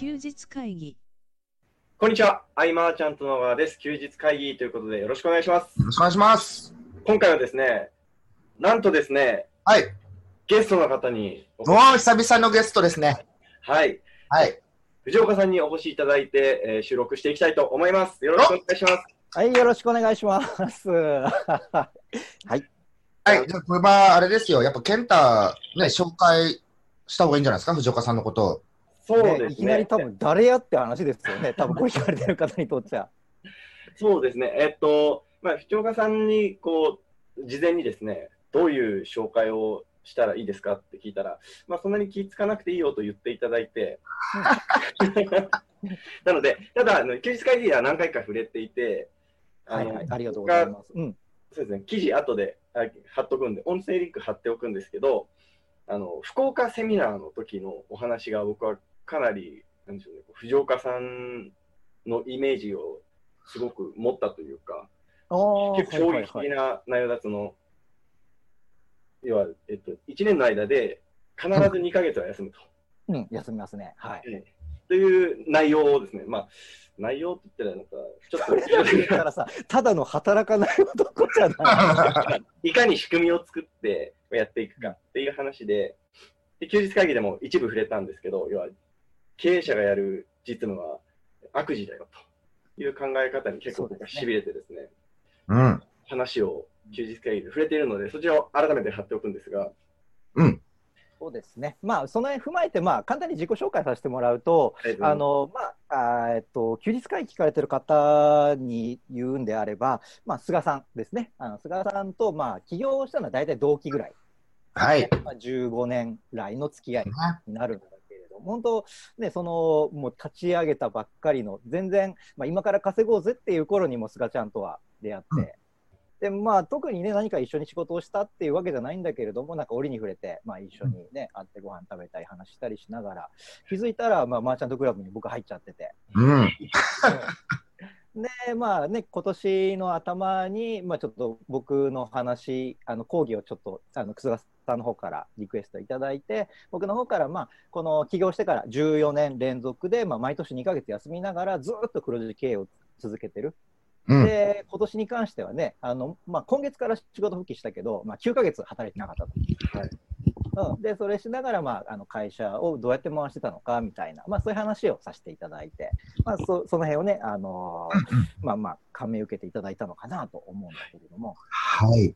休日会議こんにちは、アイマーちゃんと野川です。休日会議ということでよろしくお願いします。よろしくお願いします。今回はですね、なんとですね、はい。ゲストの方におおー、久々のゲストですね。はい、はい。藤岡さんにお越しいただいて、えー収録していきたいと思います。よろしくお願いします。はい、よろしくお願いします。はい。はい。じゃあ、これは、あれですよ。やっぱ、ケンタ、ね、紹介した方がいいんじゃないですか、藤岡さんのことを。そうですね。いきなり多分誰やって話ですよね。多分これ聞かれてる方にとっては。そうですね。えっと、まあ、藤岡さんに、こう、事前にですね、どういう紹介をしたらいいですかって聞いたら、まあ、そんなに気ぃつかなくていいよと言っていただいて、なので、ただ、あの休日会議では何回か触れていて、はいはい、ありがとうございます。うん。そうですね、記事後であ貼っとくんで、音声リンク貼っておくんですけど、あの福岡セミナーの時のお話が僕はかなり、なんでしょうね、藤岡さんのイメージをすごく持ったというか、結構衝撃はいはいはい的な内容だとその、要は、えっと、1年の間で必ず2ヶ月は休むと。うん、休みますね。はい。という内容をですね、まあ、内容って言ったらなんか、ちょっとだからさ、ただの働かない男じゃない。いかに仕組みを作ってやっていくかっていう話で、で休日会議でも一部触れたんですけど、要は経営者がやる実務は悪事だよという考え方に結構僕はしびれてですね、うん。話を休日会議で触れているので、そちらを改めて貼っておくんですが、うん。そうですね。まあ、その辺踏まえて、まあ、簡単に自己紹介させてもらうと、あの、まあ、あーえっと、休日会議聞かれてる方に言うんであれば、まあ、菅さんですね。あの菅さんと、まあ、起業したのは大体同期ぐらい。はい。まあ、15年来の付き合いになるん本当、ね、その、もう立ち上げたばっかりの、全然、まあ、今から稼ごうぜっていう頃にも菅ちゃんとは出会って、うん。で、まあ、特にね、何か一緒に仕事をしたっていうわけじゃないんだけれども、なんか折に触れて、まあ、一緒にね、会ってご飯食べたり話したりしながら、気づいたら、まあ、マーチャントクラブに僕入っちゃってて、うん。で、まあね、今年の頭に、まあちょっと僕の話、あの講義をちょっと、あの、楠さんの方からリクエストいただいて、僕の方から、まあ、この起業してから14年連続で、まあ毎年2ヶ月休みながら、ずっと黒字経営を続けてる。うん。で、今年に関してはね、あの、まあ今月から仕事復帰したけど、まあ9ヶ月働いてなかったと。はいうん、で、それしながら、まあ、あの会社をどうやって回してたのかみたいな、まあ、そういう話をさせていただいて、まあ、そその辺をね、あのーまあまあ、感銘受けていただいたのかなと思うんだけれども、はい。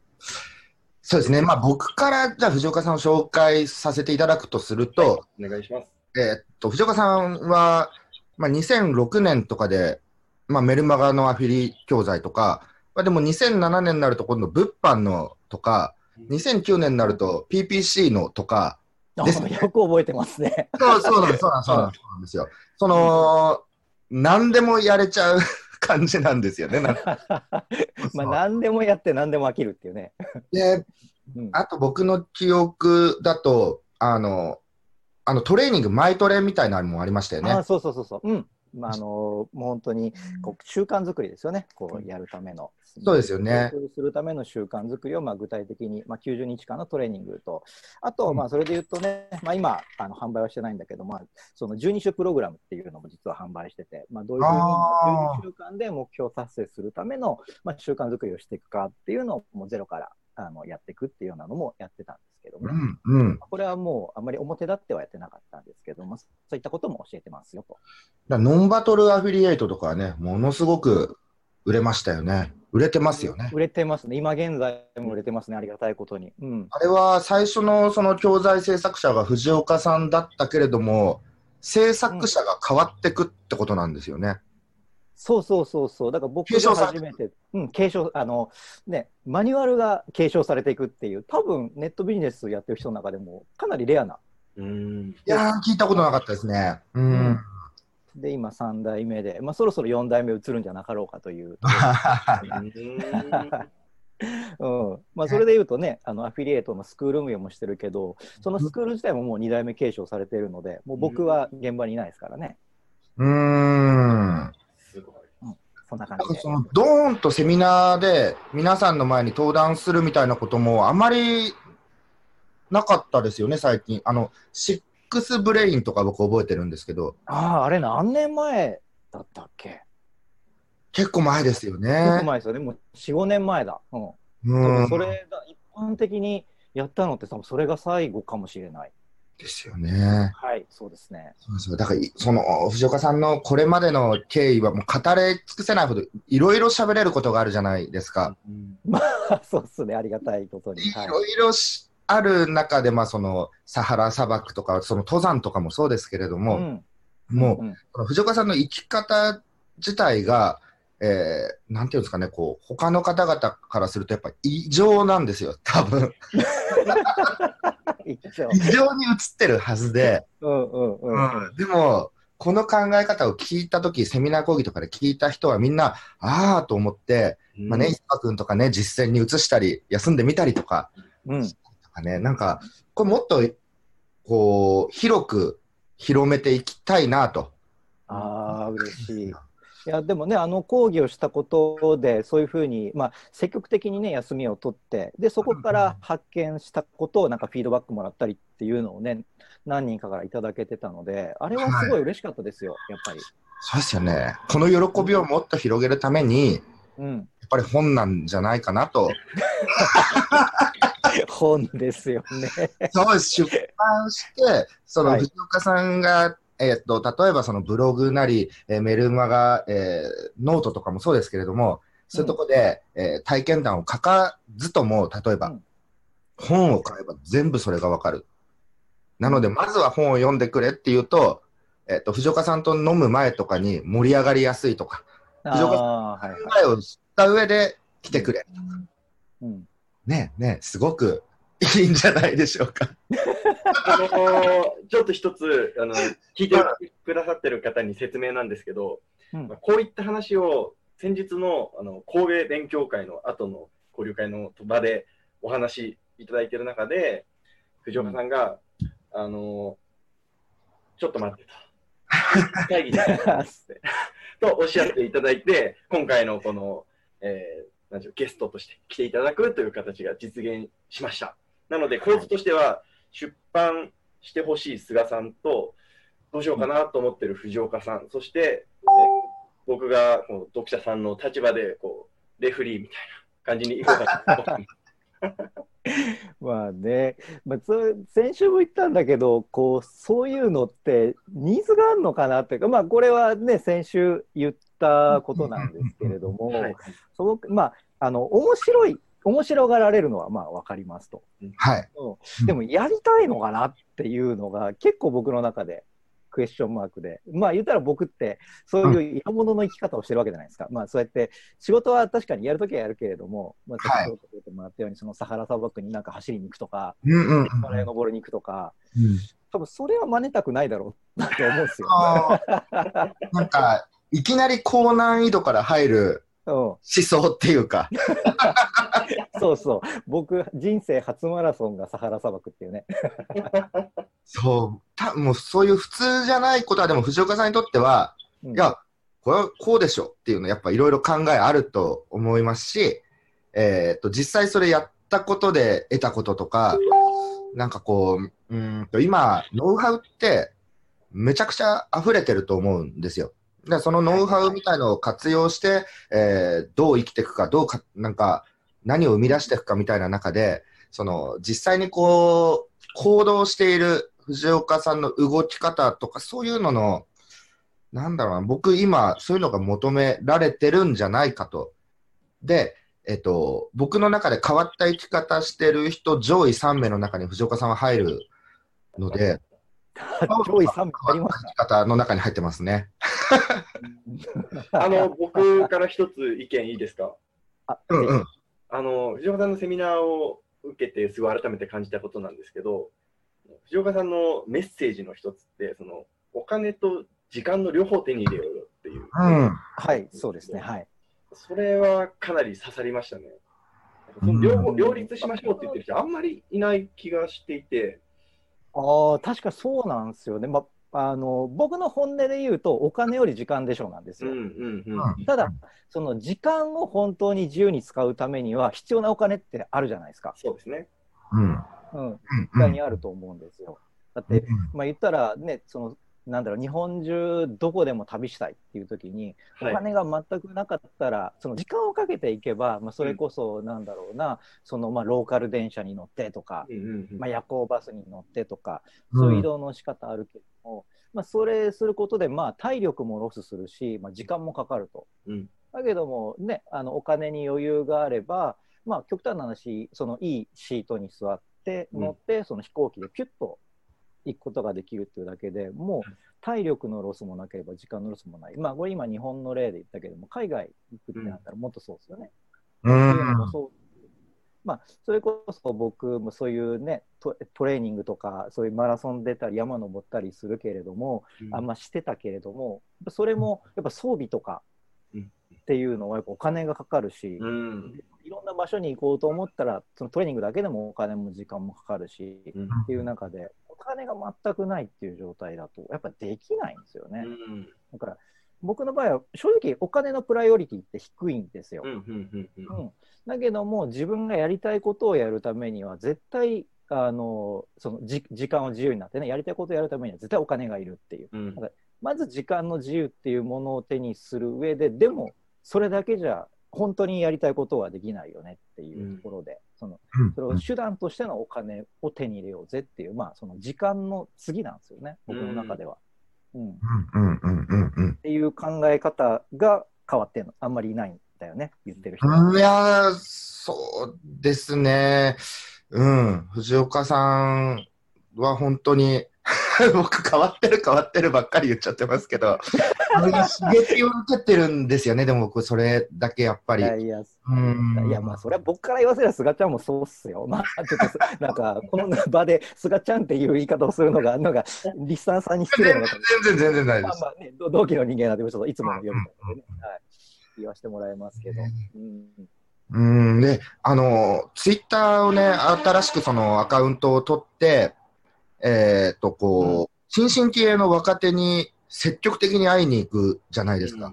そうですね。まあ、僕から、じゃあ、藤岡さんを紹介させていただくとすると、お願いします。えーっと、藤岡さんは、まあ、2006年とかで、まあ、メルマガのアフィリ教材とか、まあ、でも2007年になると今度物販のとか、2009年になると PPC のとか、ですねよく覚えてますね。そうそうなんです、そうなんです、よ。その、何でもやれちゃう 感じなんですよね。なんか まあ、何でもやって何でも飽きるっていうね。で、うん、あと僕の記憶だと、あの、あのトレーニング、マイトレみたいなのもありましたよね。あそうそうそうそう。うん。まあ、あのーもう本当にこう習慣作りですよね。こうやるための。そうですよねするための習慣作りをまあ具体的に、まあ、90日間のトレーニングと、あと、うんまあそれで言うとね、まあ、今あの販売はしてないんだけど、まあ、その12週プログラムっていうのも実は販売してて、まあ、どういうふうにあー12週間で目標達成するための、まあ、習慣作りをしていくかっていうのをもうゼロからあのやっていくっていうようなのもやってたんですけども、うん、うん。これはもうあまり表立ってはやってなかったんですけども、そういったことも教えてますよと。だノンバトルアフィリエイトとかはね、ものすごく売れましたよね。売れてますよね。売れてますね。今現在も売れてますね。ありがたいことに。うん。あれは最初のその教材制作者が藤岡さんだったけれども、制作者が変わってくってことなんですよね。そうそうそうそう。だから僕が初めて、うん、継承、あの、ね、マニュアルが継承されていくっていう、多分ネットビジネスやってる人の中でもかなりレアな。うん。いやー、聞いたことなかったですね。うん。うんで、今3代目で、まあそろそろ4代目移るんじゃなかろうかという。うん。まあそれで言うとね、あの、アフィリエイトのスクール運営もしてるけど、そのスクール自体ももう2代目継承されているので、もう僕は現場にいないですからね。うーん。そんな感じで。なんかそのドーンとセミナーで皆さんの前に登壇するみたいなこともあまりなかったですよね、最近。あの、しっックスブレインとか僕覚えてるんですけど、ああ、あれ何年前だったっけ？結構前ですよ結ね構。前ですよね。もう4、5年前だ。うん。多うん分それが一般的にやったのって多分それが最後かもしれない。ですよね。はい、そうですね。そうそうだからい、その藤岡さんのこれまでの経緯はもう語り尽くせないほどいろいろ喋れることがあるじゃないですか。まあ、そうですね。ありがたいことに。はい。いろいろしある中で、まあ、そのサハラ砂漠とか、その登山とかもそうですけれども、ん、もう、うん藤岡さんの生き方自体が、えー、なんていうんですかね、こう、他の方々からするとやっぱ異常なんですよ、多分。異常に映ってるはずで、うんうんうん。でも、この考え方を聞いたとき、セミナー講義とかで聞いた人はみんな、ああと思って、まあね、石川君とかね、実践に移したり、休んでみたりとか、うん。とかね、なんか、これもっと、こう、広く広めていきたいなと。ああ、嬉しい。いやでもね、あの講義をしたことで、そういうふうに、まあ、積極的にね、休みを取って、でそこから発見したことを、なんかフィードバックもらったりっていうのをね、何人かからいただけてたので、あれはすごい嬉しかったですよ、やっぱり。そうですよね。この喜びをもっと広げるために、うん、やっぱり本なんじゃないかなと。本ですよね。そうです。出版して、そのはい藤岡さんが、えっと、例えばそのブログなり、えーメルマガ、えーノートとかもそうですけれども、そういうとこで、えー体験談を書かずとも、例えば、うん。本を買えば全部それがわかる。なので、まずは本を読んでくれっていうと、えっと、藤岡さんと飲む前とかに盛り上がりやすいとか、藤岡さんあーはいはい。考えを知った上で来てくれ。うん。ねねすごくいいんじゃないでしょうか。あのちょっと一つあの聞いてくださってる方に説明なんですけど、うんまあこういった話を先日のあの神戸勉強会の後の交流会の場でお話いただいている中で藤岡さんが、あのちょっと待ってと会議で とおっしゃっていただいて今回のこの、えーなんでしょうゲストとして来ていただくという形が実現しました。なので構図としては出版してほしい菅さんと、どうしようかなと思ってる藤岡さん、そして、え僕がこの読者さんの立場でこうレフリーみたいな感じにいこうかなと まあね、まあ、つ先週も言ったんだけどこうそういうのってニーズがあるのかなっていうか、まあ、これはね先週言ったことなんですけれども、はい。そのまああの面白い面白がられるのはまあ分かりますと、はい。うん。でもやりたいのかなっていうのが結構僕の中でクエスチョンマークで。まあ言ったら僕ってそういう色物の生き方をしてるわけじゃないですか、まあそうやって仕事は確かにやるときはやるけれども、まあ、はい先ほど言ってもらったようにそのサハラ砂漠になんか走りに行くとか登りに行くとかうん多分それは真似たくないだろうなと思うん。ですよ。なんか、いきなり高難易度か。ら入るうん思想っていうか、そうそう。僕人生初マラソンがサハラ砂漠っていうね。そう、たもうそういう普通じゃないことは、でも藤岡さんにとっては、うん。いや、これはこうでしょっていうの、やっぱいろいろ考えあると思いますし、えーっと、実際それやったことで得たこととか、なんかこう、うーんと今、ノウハウってめちゃくちゃ溢れてると思うんですよ。でそのノウハウみたいのを活用して、えーどう生きていくか、どうか、なんか、何を生み出していくかみたいな中で、その、実際にこう、行動している藤岡さんの動き方とか、そういうのの、なんだろうな、僕今、そういうのが求められてるんじゃないかと。で、えっと、僕の中で変わった生き方してる人、上位3名の中に藤岡さんは入るので、上位3名変わった生き方の中に入ってますね。あの僕から一つ意見いいですか？た。あうんうん。あの藤岡さんのセミナーを受けてすごい改めて感じたことなんですけど藤岡さんのメッセージの一つってそのお金と時間の両方手に入れようよっていう、うん。はい、そうですね。はい。それはかなり刺さりましたね。その両方両立しましょうって言ってる人あんまりいない気がしていて、ああ、確かそうなんですよね。まあの僕の本音で言うと、お金より時間でしょうなんですよ。うんうんうん。ただ、その時間を本当に自由に使うためには、必要なお金ってあるじゃないですか。そうですね。うん。うん、にあると思うんですよ。だって、まあ言ったらね、その、なんだろう、日本中どこでも旅したいっていう時に、おはい金が全くなかったら、その時間をかけていけば、まあそれこそ、なんだろうな、その、まあローカル電車に乗ってとか、うんうんうんまあ夜行バスに乗ってとか、そういう移動の仕方あるけども、まあそれすることで、まあ体力もロスするし、まあ時間もかかると。うんだけどもね、あのお金に余裕があれば、まあ、極端な話、そのいいシートに座ってうん乗って、その飛行機でピュッと行くことができるっていうだけでもう体力のロスもなければ時間のロスもない。まあ、これ今日本の例で言ったけども、海外行くってなったらもっとそうですよね。うっていうのもそうまあ、それこそ僕もそういうねト、トレーニングとか、そういうマラソン出たり、山登ったりするけれども、あんましてたけれども、それもやっぱ装備とかうん。っていうのはやっぱお金がかかるし、うん。いろんな場所に行こうと思ったら、そのトレーニングだけでもお金も時間もかかるし、うん。っていう中で、お金が全くないっていう状態だと、やっぱできないんですよね。うん。だから、僕の場合は正直お金のプライオリティって低いんですよ。うんうんうんうん。うん、だけども自分がやりたいことをやるためには絶対あのそのじ時間を自由になってねやりたいことをやるためには絶対お金がいるっていう。うん。まず時間の自由っていうものを手にする上ででもそれだけじゃ本当にやりたいことはできないよねっていうところで、そのそれを手段としてのお金を手に入れようぜっていうまあその時間の次なんですよね僕の中では。うんっうんうんうんうんていう考え方が変わってんの？あんまりいないんだよね？言ってる人。いやー、そうですね。うん。藤岡さんは本当に、僕変わってる変わってるばっかり言っちゃってますけど、刺激を受けてるんですよね。でも僕それだけやっぱり。いやいや、うんいやまあそれは僕から言わせれば菅ちゃんもそうっすよ。まあちょっとすなんかこの場で菅ちゃんっていう言い方をするのがなんかリスナーさんに失礼なのかも全然全然ないです。まあまあね同同期の人間なんでちょっといつもの読み方でね、はい、言わせてもらいますけど。うんうん、で、あの、ツイッターをね、新しくそのアカウントを取って、えっ、と、こう、新進気鋭の若手に積極的に会いに行くじゃないですか。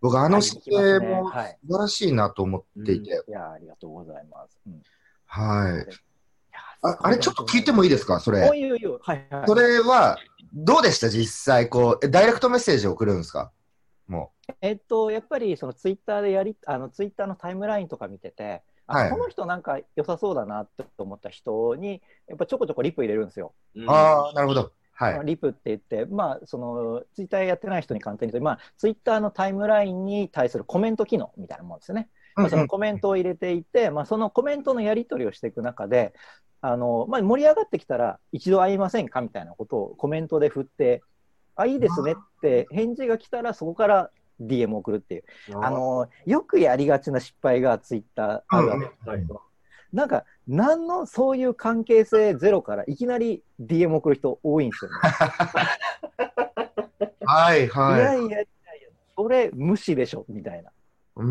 僕、あの姿勢もはい素晴らしいなと思っていて、いやありがとうございます。うんはい。ああれ、ちょっと聞いてもいいですか、それお。いおいおいはいはい。それは、どうでした、実際、こう、えダイレクトメッセージを送るんですか？もえっと、やっぱりそのツイッターでやり、あのツイッターのタイムラインとか見てて、あはいこの人なんか良さそうだなって思った人に、やっぱちょこちょこリプ入れるんですよ。う。ああ、なるほど。はい。リプって言って、まあ、そのツイッターやってない人に簡単に言うと、まあ、ツイッターのタイムラインに対するコメント機能みたいなもんですよね。まあ、そのコメントを入れていて、まあ、そのコメントのやり取りをしていく中で、あのまあ、盛り上がってきたら、一度会いませんかみたいなことをコメントで振って、あ、いいですねって返事が来たら、そこから DM を送るっていう、あのよくやりがちな失敗がツイッターあるわけですはい。なんか、何のそういう関係性ゼロからいきなり DM 送る人多いんですよね。はい、いはい。やいやいやいや、それ無視でしょみたいな。うー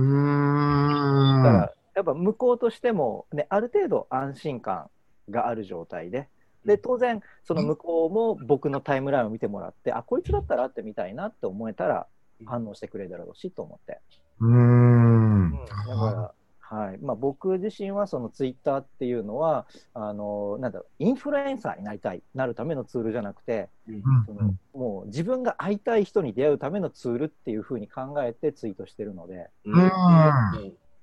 ん。だから、やっぱ向こうとしても、ね、ある程度安心感がある状態で、で当然、その向こうも僕のタイムラインを見てもらって、あこいつだったら会ってみたいなって思えたら、反応してくれるだろうしと思って。うーん。だからはい。まあ、僕自身はそのツイッターっていうのはあのなんだろうインフルエンサーになりたいなるためのツールじゃなくてそのもう自分が会いたい人に出会うためのツールっていうふうに考えてツイートしてるので、うん。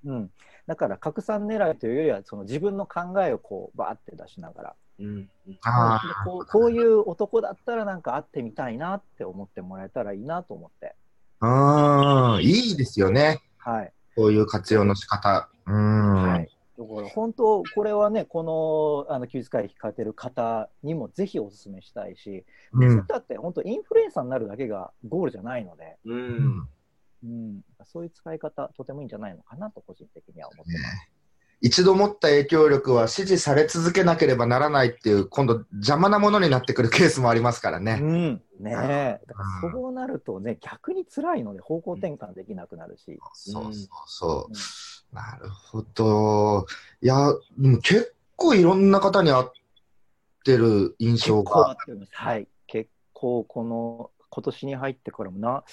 うん、だから拡散狙いというよりはその自分の考えをこうバーって出しながら。うん。あでこうこういう男だったらなんか会ってみたいなって思ってもらえたらいいなと思って、あー、いいですよね。はい。こういう活用の仕方。うーん。はい、だから本当、これはね、このあの休日会議聞かれてる方にもぜひお勧めしたいし、うん。ツイッターって本当、インフルエンサーになるだけがゴールじゃないので、ううん。んうん、そういう使い方、とてもいいんじゃないのかなと、個人的には思ってます。一度持った影響力は支持され続けなければならないっていう、今度邪魔なものになってくるケースもありますからね。うん、ねえ、だからそうなるとね、逆に辛いので方向転換できなくなるし、そうそうそう。うんなるほど。いや、でも結構いろんな方に会ってる印結象が。ってます。はい、結構この今年に入ってからもな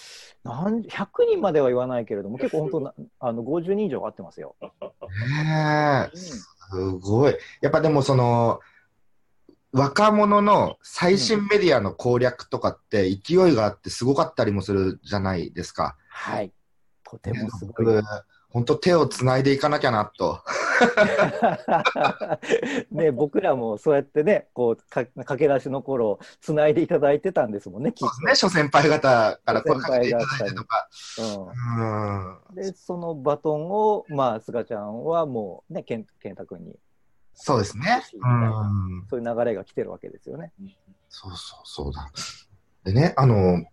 なん100人までは言わないけれども、結構本当なあの50人以上会ってますよ。ねえすごい。やっぱでもその、若者の最新メディアの攻略とかって勢いがあってすごかったりもするじゃないですか。はい。とてもすごい。僕本当手をつないでいかなきゃなと。ね、僕らもそうやってね、こうか駆け出しの頃、つないでいただいてたんですもんね、きっと。ね、諸先輩方から声かけていただいてとか。うん、で、そのバトンを、まあ、菅ちゃんはもうね、健健太君に、そうですね。うん。そういう流れが来てるわけですよね。そうそうそうだ。でね、あの、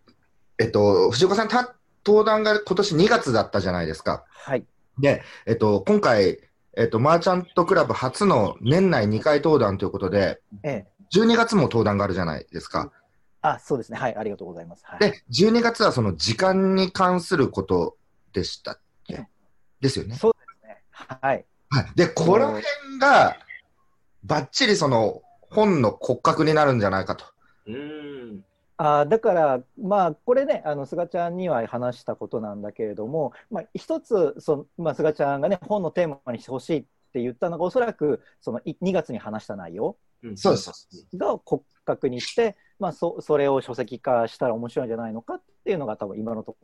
えっと、藤岡さん、た登壇が今年2月だったじゃないですか。はい。で、えっと、今回、えっと、マーチャントクラブ初の年内2回登壇ということで、ええ。12月も登壇があるじゃないですか。あ、そうですね。はい。ありがとうございます。はい。で、12月はその時間に関することでしたっけ？うんですよね。そうですね。はい。はい。で、この辺が、ばっちりその本の骨格になるんじゃないかと。うん。あだから、まあ、これね、あの菅ちゃんには話したことなんだけれども、まあ、一つそ、まあ、菅ちゃんがね、本のテーマにしてほしいって言ったのが、おそらくそのい2月に話した内容うん。そうです。が骨格にして、まあ、そそれを書籍化したら面白いんじゃないのかっていうのが、多分今のと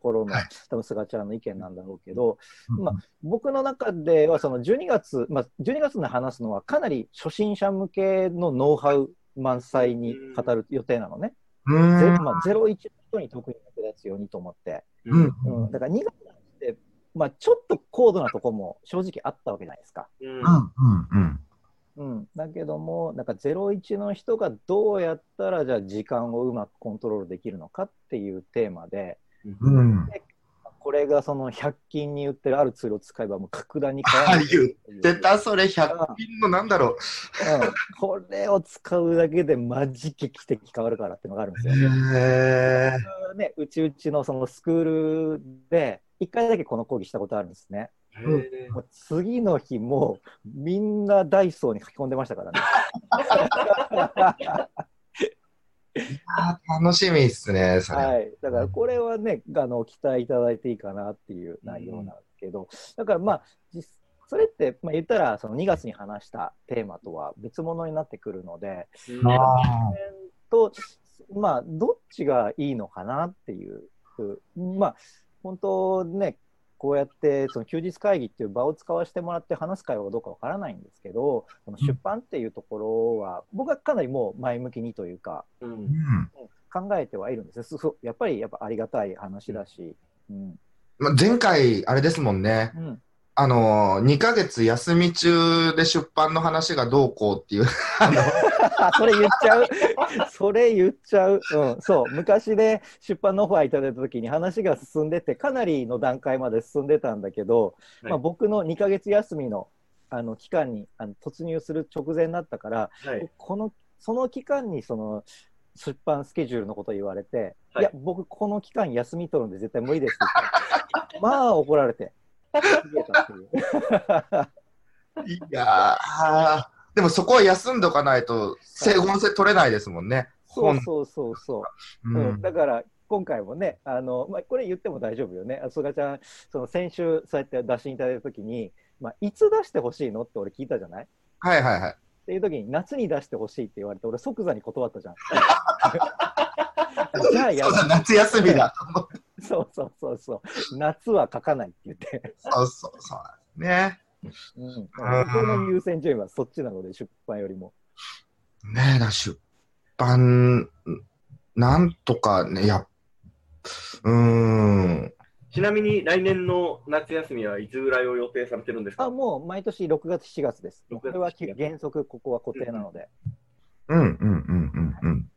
ころの、はい。多分菅ちゃんの意見なんだろうけど、まあ僕の中ではその12月、まあ、12月に話すのはかなり初心者向けのノウハウ満載に語る予定なのね。うーん。ゼまあ、01の人に特に役立つようにと思って。うん。うん、だから2月って、まあ、ちょっと高度なとこも正直あったわけじゃないですか。うん。うんうんだけども、なんか01の人がどうやったらじゃあ時間をうまくコントロールできるのかっていうテーマで、うんこれがその100均に売ってるあるツールを使えばもう格段に変わるあ言出た、それ100均のなんだろう。うん、これを使うだけでマジ劇的変わるからっていうのがあるんですよ。へね、うちうちのそのスクールで1回だけこの講義したことあるんですね。へもう次の日もうみんなダイソーに書き込んでましたからね。あ楽しみっすね、それ。はい、だからこれはね、あの期待いただいていいかなっていう内容なんですけど、だからまあ、実それって、まあ、言ったらその2月に話したテーマとは別物になってくるので、ー。あとまあ、どっちがいいのかなっていう、まあ、本当ね、こうやってその休日会議っていう場を使わせてもらって話す会話がどうかわからないんですけど、その出版っていうところは、僕はかなりもう前向きにというか、うんうん考えてはいるんですよそうやっぱりやっぱありがたい話だし。うんまあ前回、あれですもんね。うんあの、2ヶ月休み中で出版の話がどうこうっていう。それ言っちゃう。それ言っちゃう。うん、そう。昔で出版のオファーいただいたときに話が進んでて、かなりの段階まで進んでたんだけど、はいまあ、僕の2ヶ月休みのあの期間にあの突入する直前だったから、はい。このその期間にその出版スケジュールのことを言われて、はいい、や、僕、この期間休み取るんで絶対無理ですって言って まあ怒られて。いやーでもそこは休んどかないと、整合性取れないですもんね。そうそうそうそう。ううんん、だから今回もね、あのまあ、これ言っても大丈夫よね、あすがちゃん、その先週、そうやって打診いただいたときに、まあ、いつ出してほしいのって俺聞いたじゃない？っはいはいはい。ていう時に、夏に出してほしいって言われて、俺、即座に断ったじゃん。じゃあやそうだ、夏休みだ。そうそうそうそう、夏は書かないって言って、そうそうそう。ね。うん、僕の優先順位はそっちなので、出版よりも。ねえ、だ出版、なんとかね、や、うーん。ちなみに来年の夏休みはいつぐらいを予定されてるんですか？あもう毎年6月、7月です。6月これは7月原則、ここは固定なので。うんうんうんうんうん。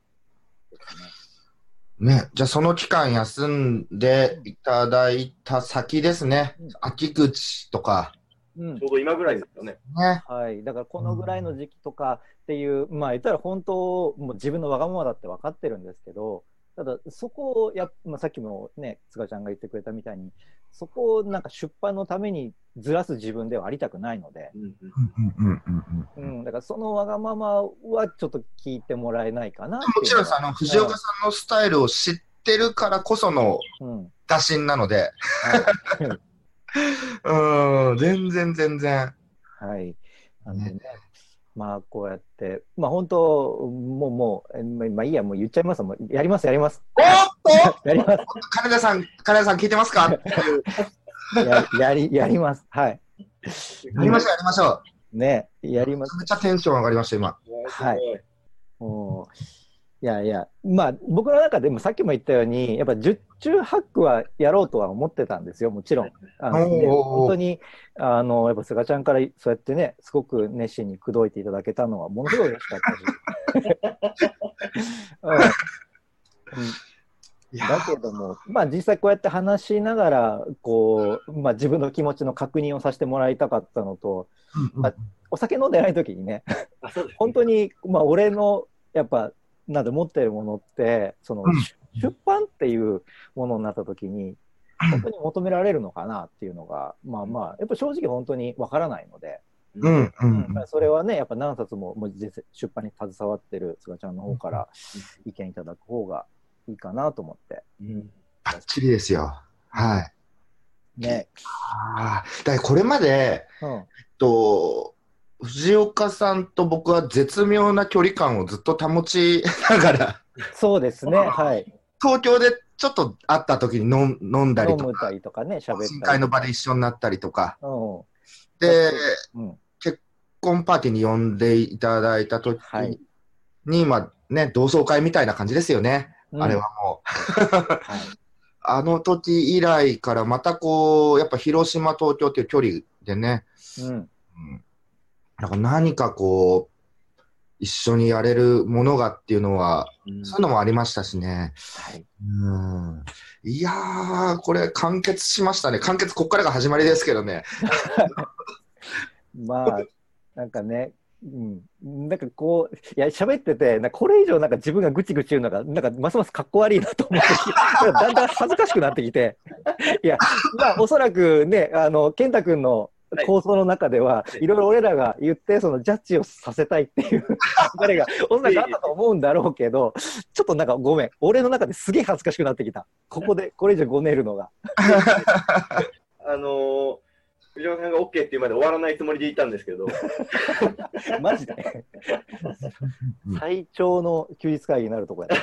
ね、じゃあその期間休んでいただいた先ですねうん。秋口とか。うん。ちょうど今ぐらいですよね。ね。はい、だからこのぐらいの時期とかっていう、まあ言ったら本当、もう自分のわがままだって分かってるんですけど、ただそこをや、まあ、さっきもね、塚ちゃんが言ってくれたみたいに、そこをなんか出版のためにずらす自分ではありたくないので、うんうんうんうんうんうん。ううん。ん、だからそのわがままはちょっと聞いてもらえないかなもちろんさ、あの、藤岡さんのスタイルを知ってるからこそのうん、打診なので、はいうん、全然全然。はい。なんでね、まあこうやって、まあ本当、もうもう、えまあまあいいや、もう言っちゃいますもうやります、やります。おっと やります。金田さん、金田さん聞いてますか？ややり、やります。はい。やりましょう、やりましょう。ね、やります。めちゃめちゃテンション上がりました、今。はいもういやいや、まあ僕の中でもさっきも言ったように、やっぱ十中八九はやろうとは思ってたんですよ、もちろん。あのでおー。本当に、あの、やっぱ菅ちゃんからそうやってね、すごく熱心に口説いていただけたのは、ものすごい嬉しかったし。うん。うんいやだけども、まあ実際こうやって話しながら、こう、まあ自分の気持ちの確認をさせてもらいたかったのと、うんうんお酒飲んでない時にね、あそうです本当に、まあ俺の、やっぱ、なんで持ってるものって、その、うん出版っていうものになった時に、本当に求められるのかなっていうのが、まあまあ、やっぱ正直本当にわからないので、うんううんんそれはね、やっぱ何冊も出版に携わってる菅ちゃんの方から意見いただく方がいいかなと思って。うんバッチリですよ。はい。ね。ああ、だからこれまで、うん。えっと、藤岡さんと僕は絶妙な距離感をずっと保ちながら、そうですね。はい。東京でちょっと会った時に飲んだりとか、とかね、喋ったり。深海の場で一緒になったりとか、うん。で、うん。結婚パーティーに呼んでいただいた時はいに、まあね、同窓会みたいな感じですよね、うんあれ。はもう。はい。あの時以来からまたこう、やっぱ広島、東京っていう距離でね、うん。うん、なんか何かこう、一緒にやれるものがっていうのは、うんそういうのもありましたしね。はい。うん。いやー、これ完結しましたね。完結こっからが始まりですけどね。まあ、なんかね、うん、なんかこう、いや、喋ってて、なこれ以上なんか自分がぐちぐち言うのが、なんかますますかっこ悪いなと思って、だんだん恥ずかしくなってきて、いや、まあ、おそらくね、あの、健太君の構想の中では、はいいろいろ俺らが言って、そのジャッジをさせたいっていう、誰が、おそらくあったと思うんだろうけど、ちょっとなんかごめん、俺の中ですげえ恥ずかしくなってきた。ここで、これ以上ごねるのが。あのー藤岡さんが OK っていうまで終わらないつもりでいたんですけど、マジで？うん。最長の休日会議になるとこやな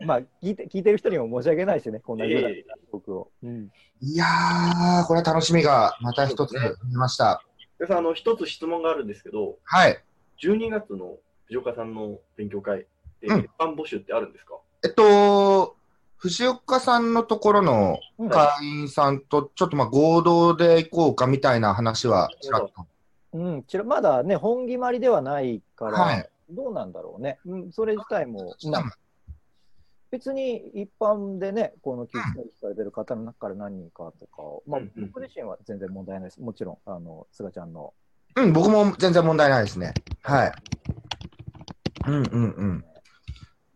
まあ聞いて、聞いてる人にも申し訳ないしね、こんな言うなええ僕を。うんいやー、これは楽しみがまた一つ見ました。でさあの一つ質問があるんですけど、はい。12月の藤岡さんの勉強会、えうんー一般募集ってあるんですか、えっと、藤岡さんのところのうん会員さんとちょっとまあ合同で行こうかみたいな話はちらっと。うん、ちらまだね、本決まりではないから、はいどうなんだろうね。うん、それ自体も、まあ、別に一般でね、この休日会議聞かれてる方の中から何人かとかを、まあ僕自身は全然問題ないです。もちろん、あの、菅ちゃんの。うん、僕も全然問題ないですね。はい。うんうんうん。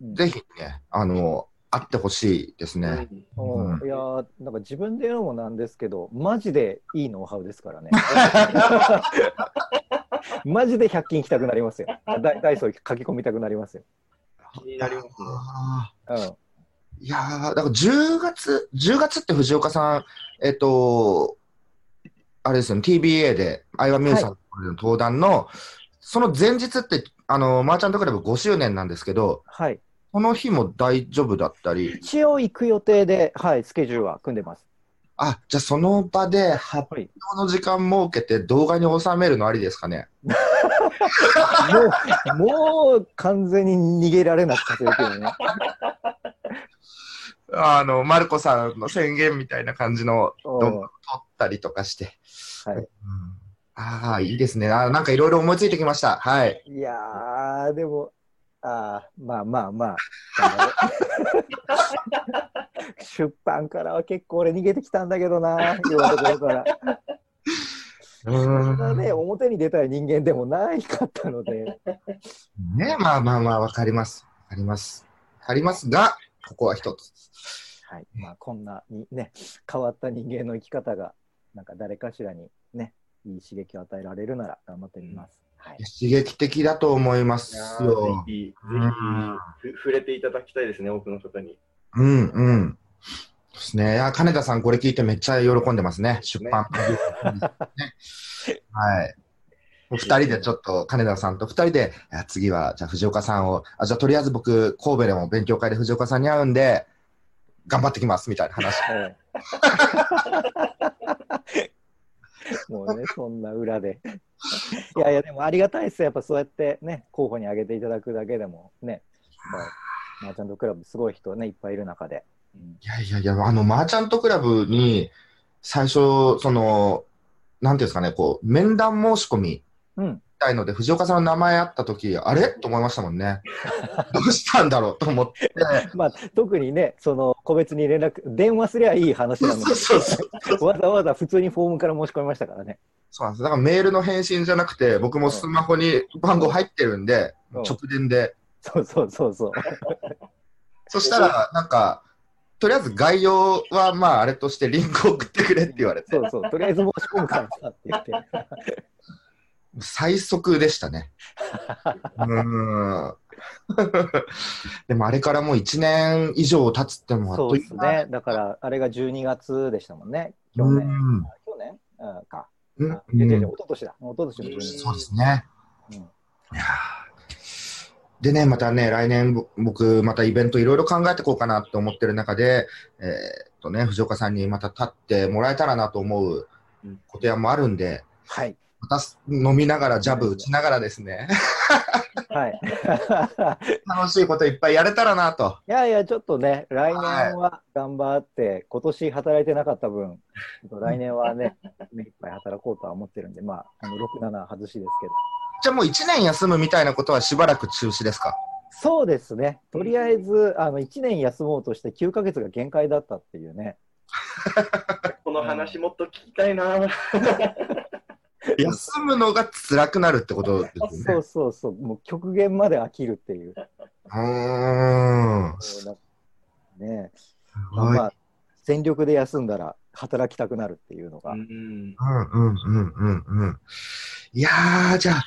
うんぜひね、あの、会ってほしいですね。いやーなんか自分で言うのもなんですけど、マジでいいノウハウですからね。マジで100均行きたくなりますよ。ダイダイソー書き込みたくなりますよ。気になりますね。いやー、だから10月、10月って藤岡さん、えっと、あれですよね、TBA で、相葉美優さんの登壇の、その前日って、あの、マーチャントクラブ5周年なんですけど、はい。この日も大丈夫だったり、一応行く予定で、はい、スケジュールは組んでます。あ、じゃあその場で発はい、表の時間設けて動画に収めるのありですかね？もう、もう完全に逃げられなくさせるけどね。あの、マルコさんの宣言みたいな感じの動画うんを撮ったりとかして。はいうんああ、いいですね。あーなんかいろいろ思いついてきました。はい。いやー、でも、あーまあまあまあ、出版からは結構俺逃げてきたんだけどな、いうところから。うそんなね、ん。表に出たい人間でもないかったので、ね、まあまあまあ、わかります。わかります。わかりますが、ここは一つ。はいまあ、こんなにね、変わった人間の生き方が、なんか誰かしらにね、いい刺激を与えられるなら頑張ってみます。はい、刺激的だと思いまいすよぜ。ひ、ぜうんひふ触れていただきたいですね、多くの方に。うんうん。ですね。いや、金田さん、これ聞いてめっちゃ喜んでますね。出版。ね はい。二人でちょっと、金田さんと二人で、次は、じゃあ藤岡さんを、あ、じゃあとりあえず僕、神戸でも勉強会で藤岡さんに会うんで、頑張ってきます、みたいな話。ええ もうね、そんな裏で。いやいや、でもありがたいですよ。やっぱそうやってね、候補に挙げていただくだけでもね、まあマーチャントクラブすごい人ね、いっぱいいる中で。うんいやいやいや、あの、マーチャントクラブに、最初、その、なんていうんですかね、こう、面談申し込みうん。たいので、藤岡さんの名前あったとき、あれ？と思いましたもんね。どうしたんだろう？と思って。まあ、特にね、その、個別に連絡、電話すりゃいい話なのに、そうそうそうわざわざ普通にフォームから申し込みましたからね。そうなんです。だからメールの返信じゃなくて、僕もスマホに番号入ってるんで、うん直電で。そうそうそうそう。そしたら、なんか、とりあえず概要は、まあ、あれとしてリンク送ってくれって言われて、そうそう。とりあえず申し込むからさって言って。最速でしたね。うーん。でもあれからもう1年以上経つってもそうという間。ですね。だから、あれが12月でしたもんね。去う年。ん。去年？うんか。うんあいやいやいや一昨年だ。一昨年の12月。そうですね。うんいやーでね、またね、来年ぼ僕、またイベントいろいろ考えていこうかなと思ってる中で、えーっとね、藤岡さんにまた立ってもらえたらなと思うことやもあるんで、はい。また飲みながら、ジャブ打ちながらですね、はい。楽しいこといっぱいやれたらなと。いやいや、ちょっとね、来年は頑張って、今年働いてなかった分、来年はね、目いっぱい働こうとは思ってるんで、まあ、あの6、7外しですけど。じゃあもう1年休むみたいなことはしばらく中止ですか？そうですね。とりあえず、あの、1年休もうとして9ヶ月が限界だったっていうね。この話もっと聞きたいな。休むのが辛くなるってことですよね。そうそうそう。もう極限まで飽きるっていう。うーん。ねすごい。まあ、全力で休んだら働きたくなるっていうのが。うんうんうんうんうんうん。いやー、じゃあ、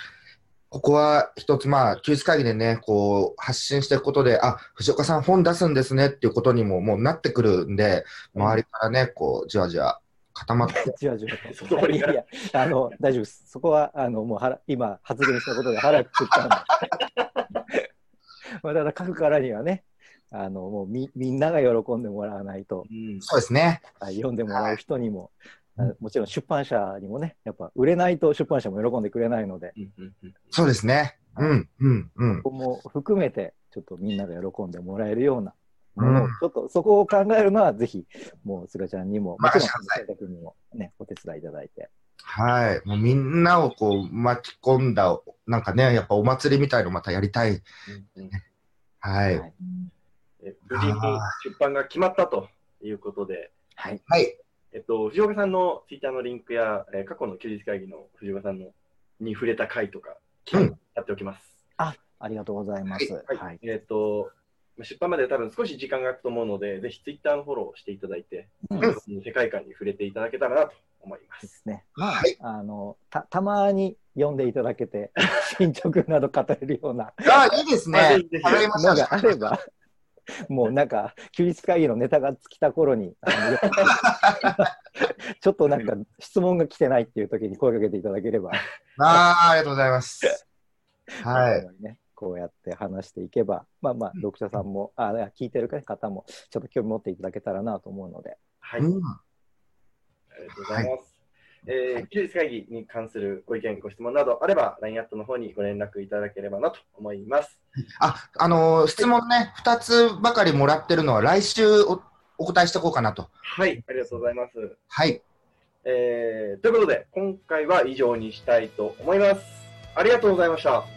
ここは一つ、まあ、休日会議でね、こう、発信していくことで、あ、藤岡さん本出すんですねっていうことにももうなってくるんで、周りからね、こう、じわじわ固まって、じわじわ外堀からいやいや、あの、大丈夫です。そこは、あの、もう腹、今発言したことで腹くくったんで。まあ、ただ書くからにはね、あの、もうみ、みんなが喜んでもらわないと、うんそうですね。はい読んでもらう人にも、はいあもちろん出版社にもね、やっぱ売れないと出版社も喜んでくれないので、うんうんうんそうですね。うん、うん、うん。ここも含めて、ちょっとみんなが喜んでもらえるようなもうんちょっとそこを考えるのは、ぜひ、もう、すがちゃんにも、もちろん、君にもね、お手伝いいただいて。はい。もうみんなをこう巻き込んだ、なんかね、やっぱお祭りみたいのまたやりたい。うんうんはい。無事に出版が決まったということで、はい。はい。えっと、藤岡さんのツイッターのリンクや、えー過去の休日会議の藤岡さんのに触れた回とか、うんやっておきます。ありがとうございます。はい。はい。えっと、出版まで多分少し時間が空くと思うので、ぜひツイッターのフォローしていただいて、うん世界観に触れていただけたらなと思いま。ですすね。まあ、はいあの、た、たまに読んでいただけて、進捗など語れるようなあ、いいですね。あいいですねわかりましたのがあれば、もうなんか、休日会議のネタが尽きた頃に、ちょっとなんか質問が来てないっていう時に声かけていただければ、あーありがとうございます。はい。ね、こうやって話していけば、まあまあ、読者さんも、あ聞いてる方も、ちょっと興味持っていただけたらなと思うので、はい。うんありがとうございます。えー休日会議に関するご意見、ご質問などあれば、LINE アットの方にご連絡いただければなと思います。あ、あのー質問ね、2つばかりもらってるのは来週おお答えしておこうかなと。はい、ありがとうございます。はい。えーということで、今回は以上にしたいと思います。ありがとうございました。